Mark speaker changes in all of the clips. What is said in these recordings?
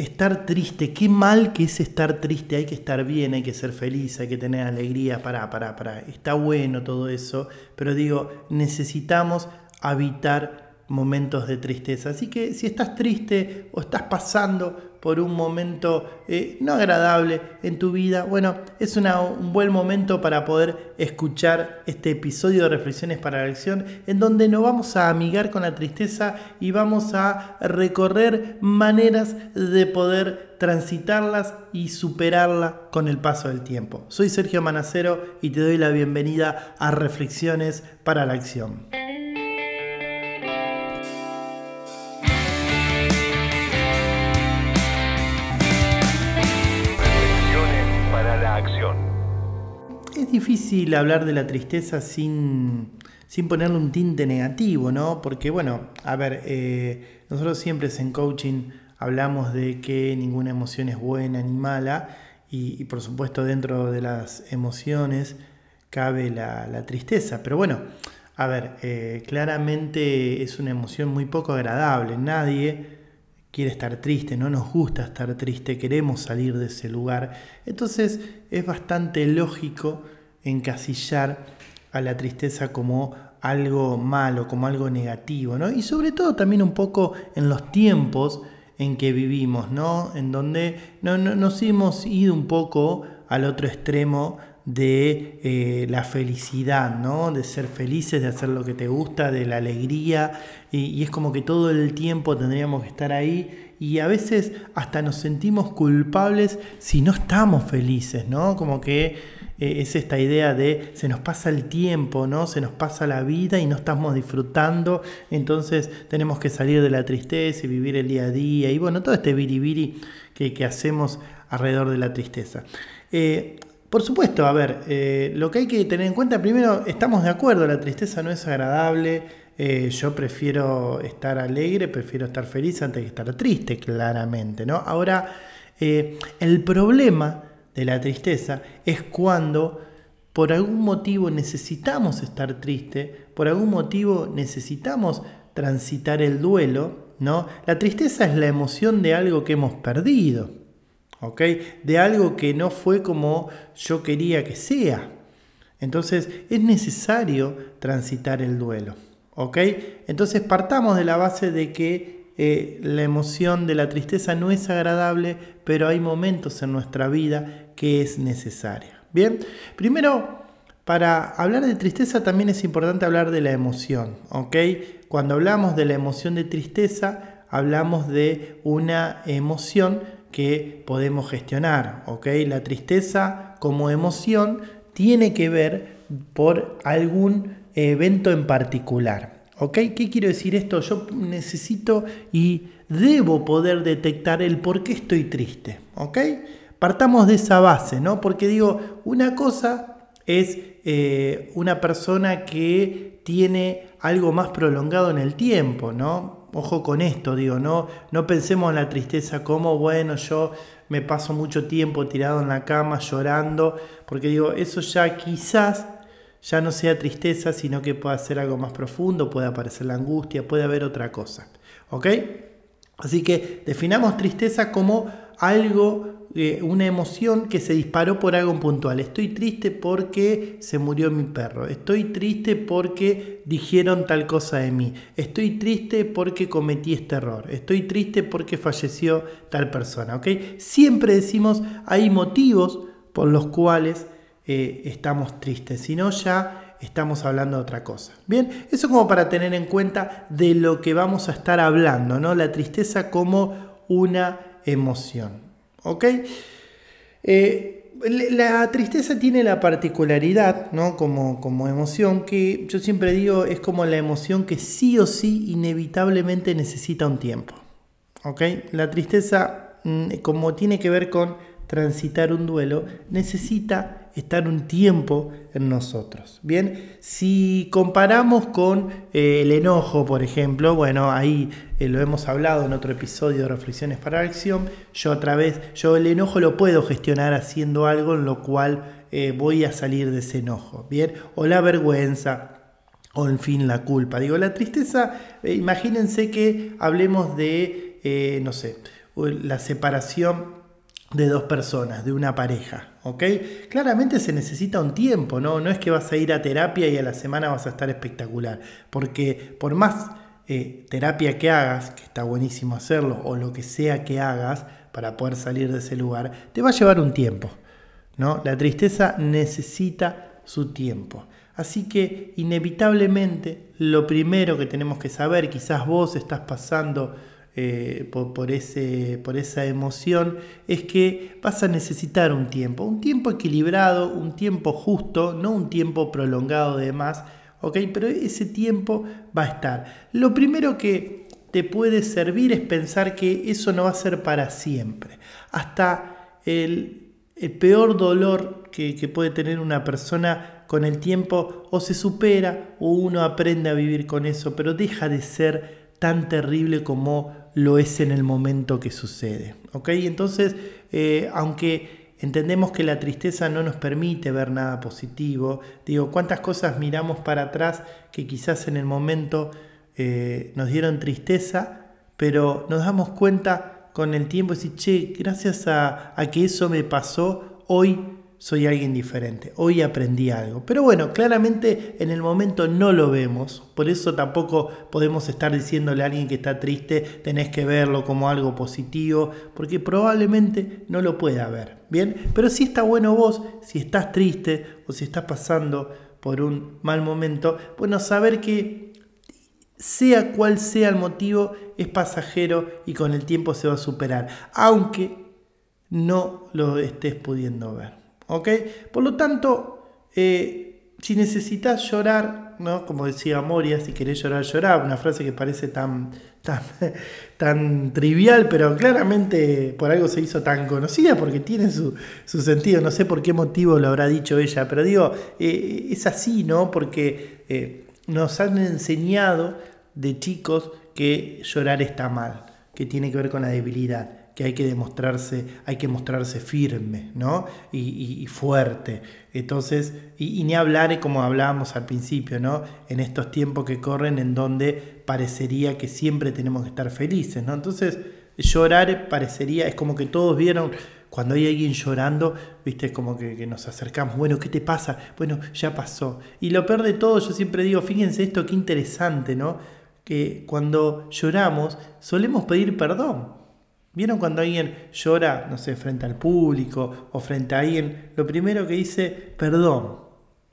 Speaker 1: estar triste, qué mal que es estar triste, hay que estar bien, hay que ser feliz, hay que tener alegría, para, para, para, está bueno todo eso, pero digo, necesitamos habitar momentos de tristeza. Así que si estás triste o estás pasando por un momento eh, no agradable en tu vida, bueno, es un buen momento para poder escuchar este episodio de Reflexiones para la Acción, en donde nos vamos a amigar con la tristeza y vamos a recorrer maneras de poder transitarlas y superarla con el paso del tiempo. Soy Sergio Manacero y te doy la bienvenida a Reflexiones para la Acción. Difícil hablar de la tristeza sin, sin ponerle un tinte negativo, ¿no? Porque, bueno, a ver, eh, nosotros siempre en coaching hablamos de que ninguna emoción es buena ni mala, y, por supuesto dentro de las emociones cabe la, tristeza. Pero bueno, a ver, eh, claramente es una emoción muy poco agradable. Nadie quiere estar triste, no nos gusta estar triste, queremos salir de ese lugar. Entonces es bastante lógico encasillar a la tristeza como algo malo, como algo negativo, ¿no? Y sobre todo también un poco en los tiempos en que vivimos, ¿no? En donde no, nos hemos ido un poco al otro extremo de eh, la felicidad, ¿no? De ser felices, de hacer lo que te gusta, de la alegría, y, y es como que todo el tiempo tendríamos que estar ahí y a veces hasta nos sentimos culpables si no estamos felices, ¿no? Como que eh, es esta idea de se nos pasa el tiempo, ¿no? Se nos pasa la vida y no estamos disfrutando, entonces tenemos que salir de la tristeza y vivir el día a día y bueno, todo este biribiri que, que hacemos alrededor de la tristeza. Eh, por supuesto, a ver, eh, lo que hay que tener en cuenta, primero, estamos de acuerdo, la tristeza no es agradable, yo prefiero estar alegre, prefiero estar feliz antes que estar triste, claramente, ¿no? Ahora, el problema de la tristeza es cuando por algún motivo necesitamos estar triste, por algún motivo necesitamos transitar el duelo, ¿no? La tristeza es la emoción de algo que hemos perdido, ¿ok? De algo que no fue como yo quería que sea. Entonces es necesario transitar el duelo, ¿ok? Entonces partamos de la base de que eh, la emoción de la tristeza no es agradable, pero hay momentos en nuestra vida que es necesaria. Bien, primero, para hablar de tristeza también es importante hablar de la emoción, ¿ok? Cuando hablamos de la emoción de tristeza, hablamos de una emoción que podemos gestionar, ¿ok? La tristeza como emoción tiene que ver por algún evento en particular. ¿Ok? ¿Qué quiero decir esto? Yo necesito y debo poder detectar el por qué estoy triste. ¿Ok? Partamos de esa base, ¿no? Porque digo, una cosa es eh, una persona que tiene algo más prolongado en el tiempo, ¿no? Ojo con esto, digo, no, no pensemos en la tristeza como, bueno, yo me paso mucho tiempo tirado en la cama llorando, porque digo, eso ya quizás ya no sea tristeza, sino que pueda ser algo más profundo, puede aparecer la angustia, puede haber otra cosa. ¿Ok? Así que definamos tristeza como algo, eh, una emoción que se disparó por algo puntual. Estoy triste porque se murió mi perro. Estoy triste porque dijeron tal cosa de mí. Estoy triste porque cometí este error. Estoy triste porque falleció tal persona. ¿ok? Siempre decimos hay motivos por los cuales eh, estamos tristes, sino ya estamos hablando de otra cosa. Bien, eso como para tener en cuenta de lo que vamos a estar hablando, ¿no? La tristeza como una emoción. ¿Ok? Eh, la tristeza tiene la particularidad, ¿no? Como, como emoción, que yo siempre digo es como la emoción que sí o sí inevitablemente necesita un tiempo. ¿Ok? La tristeza, mm, como tiene que ver con transitar un duelo, necesita estar un tiempo en nosotros. Bien, si comparamos con eh, el enojo, por ejemplo, bueno, ahí eh, lo hemos hablado en otro episodio de Reflexiones para la Acción, yo a través, yo el enojo lo puedo gestionar haciendo algo en lo cual eh, voy a salir de ese enojo, bien, o la vergüenza, o en fin la culpa. Digo, la tristeza, imagínense que hablemos de, no sé, la separación de dos personas, de una pareja, ¿ok? Claramente se necesita un tiempo, ¿no? No es que vas a ir a terapia y a la semana vas a estar espectacular, porque por más eh, terapia que hagas, que está buenísimo hacerlo, o lo que sea que hagas para poder salir de ese lugar, te va a llevar un tiempo, ¿no? La tristeza necesita su tiempo. Así que inevitablemente lo primero que tenemos que saber, quizás vos estás pasando eh, por, ese, por esa emoción, es que vas a necesitar un tiempo, un tiempo equilibrado, un tiempo justo, no un tiempo prolongado de más, ¿ok? Pero ese tiempo va a estar. Lo primero que te puede servir es pensar que eso no va a ser para siempre. Hasta el, peor dolor que, que puede tener una persona con el tiempo o se supera o uno aprende a vivir con eso, pero deja de ser tan terrible como lo es en el momento que sucede. ¿ok? Entonces, eh, aunque entendemos que la tristeza no nos permite ver nada positivo, digo, ¿cuántas cosas miramos para atrás que quizás en el momento eh, nos dieron tristeza, pero nos damos cuenta con el tiempo y decir, che, gracias a, a que eso me pasó, hoy soy alguien diferente, hoy aprendí algo. Pero bueno, claramente en el momento no lo vemos, por eso tampoco podemos estar diciéndole a alguien que está triste, tenés que verlo como algo positivo, porque probablemente no lo pueda ver. Bien, pero si está bueno vos, si estás triste o si estás pasando por un mal momento, bueno, saber que sea cual sea el motivo, es pasajero y con el tiempo se va a superar, aunque no lo estés pudiendo ver. Por lo tanto, eh, si necesitas llorar, ¿no? como decía Moria, si querés llorar, llorar, una frase que parece tan, tan, tan trivial, pero claramente por algo se hizo tan conocida, porque tiene su, sentido, no sé por qué motivo lo habrá dicho ella, pero digo, eh, es así, ¿no? Porque eh, nos han enseñado de chicos que llorar está mal, que tiene que ver con la debilidad que hay que demostrarse, hay que mostrarse firme, ¿no? Y, fuerte. Entonces, y, ni hablar como hablábamos al principio, ¿no? En estos tiempos que corren en donde parecería que siempre tenemos que estar felices, ¿no? Entonces, llorar parecería, es como que todos vieron cuando hay alguien llorando, viste, como que, que, nos acercamos, bueno, ¿qué te pasa? Bueno, ya pasó. Y lo peor de todo, yo siempre digo, fíjense esto, qué interesante, ¿no? Que cuando lloramos solemos pedir perdón. ¿Vieron cuando alguien llora, no sé, frente al público o frente a alguien? Lo primero que dice, perdón,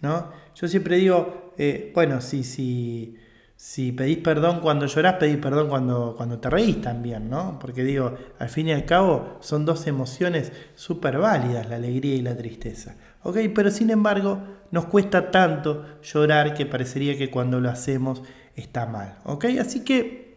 Speaker 1: ¿no? Yo siempre digo, eh, bueno, si, si, si pedís perdón cuando llorás, pedís perdón cuando, cuando te reís también, ¿no? Porque digo, al fin y al cabo son dos emociones súper válidas, la alegría y la tristeza. ¿Ok? Pero sin embargo, nos cuesta tanto llorar que parecería que cuando lo hacemos está mal. ¿Ok? Así que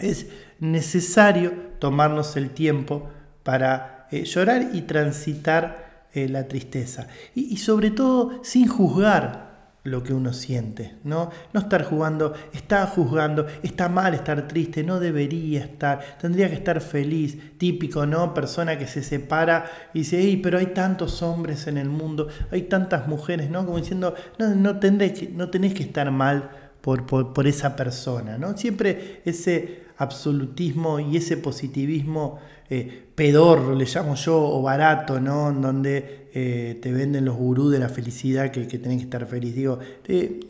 Speaker 1: es necesario tomarnos el tiempo para eh, llorar y transitar eh, la tristeza. Y, sobre todo sin juzgar lo que uno siente, ¿no? No estar jugando, está juzgando, está mal estar triste, no debería estar, tendría que estar feliz, típico, ¿no? Persona que se separa y dice, pero hay tantos hombres en el mundo, hay tantas mujeres, ¿no? Como diciendo, no, no, que, no tenés que estar mal por, por esa persona, ¿no? Siempre ese absolutismo y ese positivismo eh, pedorro, le llamo yo, o barato, ¿no? En donde eh, te venden los gurús de la felicidad que, que tenés que estar feliz. Digo, eh,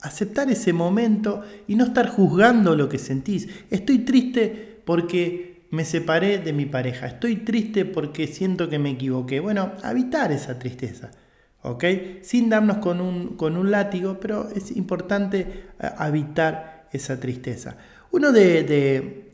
Speaker 1: aceptar ese momento y no estar juzgando lo que sentís. Estoy triste porque me separé de mi pareja. Estoy triste porque siento que me equivoqué. Bueno, habitar esa tristeza. ¿ok? Sin darnos con un, con un látigo, pero es importante habitar esa tristeza. Una de,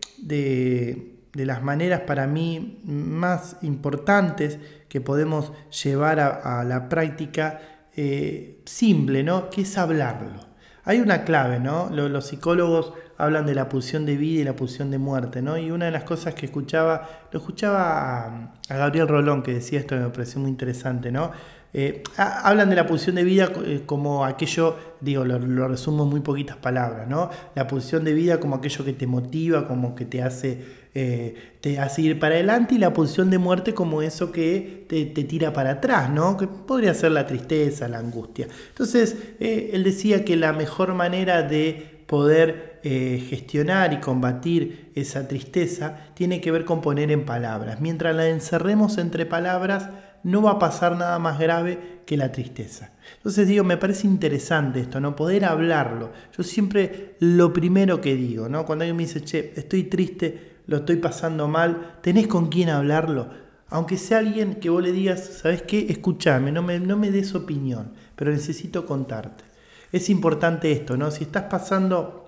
Speaker 1: las maneras para mí más importantes que podemos llevar a, la práctica eh, simple, ¿no? Que es hablarlo. Hay una clave, ¿no? Los, psicólogos hablan de la pulsión de vida y la pulsión de muerte, ¿no? Y una de las cosas que escuchaba, lo escuchaba a, Gabriel Rolón que decía esto, me pareció muy interesante, ¿no? Eh, hablan de la pulsión de vida eh, como aquello, digo, lo, resumo en muy poquitas palabras, ¿no? La pulsión de vida como aquello que te motiva, como que te hace, eh, te hace ir para adelante, y la pulsión de muerte como eso que te, tira para atrás, ¿no? Que podría ser la tristeza, la angustia. Entonces, él decía que la mejor manera de poder eh, gestionar y combatir esa tristeza tiene que ver con poner en palabras. Mientras la encerremos entre palabras, no va a pasar nada más grave que la tristeza. Entonces digo, me parece interesante esto, ¿no? Poder hablarlo. Yo siempre lo primero que digo, ¿no? Cuando alguien me dice, che, estoy triste, lo estoy pasando mal, ¿tenés con quién hablarlo? Aunque sea alguien que vos le digas, ¿sabes qué? Escúchame, no me, no me des opinión, pero necesito contarte. Es importante esto, ¿no? Si estás pasando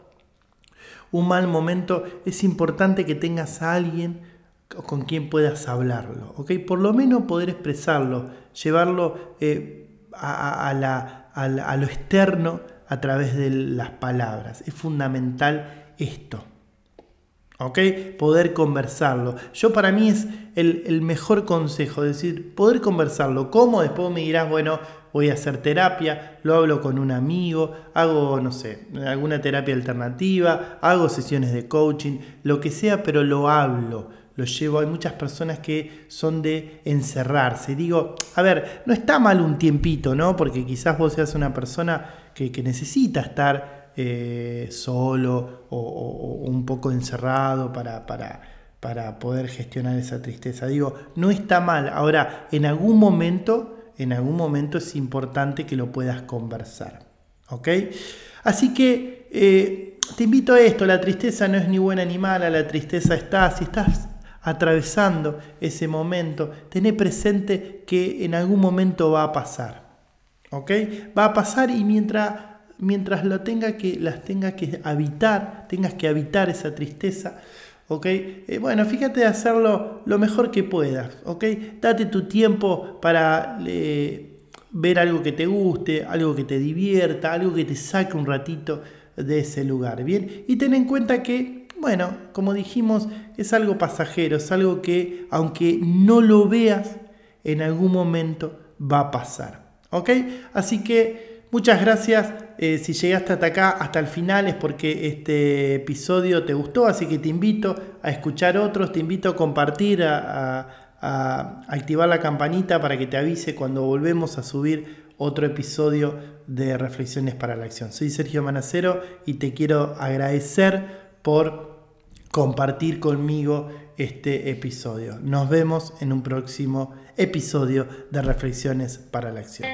Speaker 1: un mal momento, es importante que tengas a alguien con quien puedas hablarlo, ¿ok? Por lo menos poder expresarlo, llevarlo eh, a, a, lo externo a través de las palabras. Es fundamental esto. ¿Ok? Poder conversarlo. Yo para mí es el, mejor consejo, decir, poder conversarlo. ¿Cómo? Después me dirás, bueno, voy a hacer terapia, lo hablo con un amigo, hago, no sé, alguna terapia alternativa, hago sesiones de coaching, lo que sea, pero lo hablo. Lo llevo, hay muchas personas que son de encerrarse. Digo, a ver, no está mal un tiempito, ¿no? Porque quizás vos seas una persona que, que necesita estar eh, solo o, un poco encerrado para, para, para poder gestionar esa tristeza. Digo, no está mal. Ahora, en algún momento, en algún momento es importante que lo puedas conversar. ¿Ok? Así que eh, te invito a esto, la tristeza no es ni buena ni mala, la tristeza está, si estás atravesando ese momento, tené presente que en algún momento va a pasar. ¿Ok? Va a pasar y mientras mientras lo tenga que, las tenga que habitar, tengas que habitar esa tristeza, ¿ok? Eh, bueno, fíjate de hacerlo lo mejor que puedas, ¿ok? Date tu tiempo para ver algo que te guste, algo que te divierta, algo que te saque un ratito de ese lugar, ¿bien? Y ten en cuenta que, bueno, como dijimos, es algo pasajero, es algo que, aunque no lo veas, en algún momento va a pasar, ¿ok? Así que... Muchas gracias. Eh, si llegaste hasta acá, hasta el final, es porque este episodio te gustó, así que te invito a escuchar otros, te invito a compartir, a, a activar la campanita para que te avise cuando volvemos a subir otro episodio de Reflexiones para la Acción. Soy Sergio Manacero y te quiero agradecer por compartir conmigo este episodio. Nos vemos en un próximo episodio de Reflexiones para la Acción.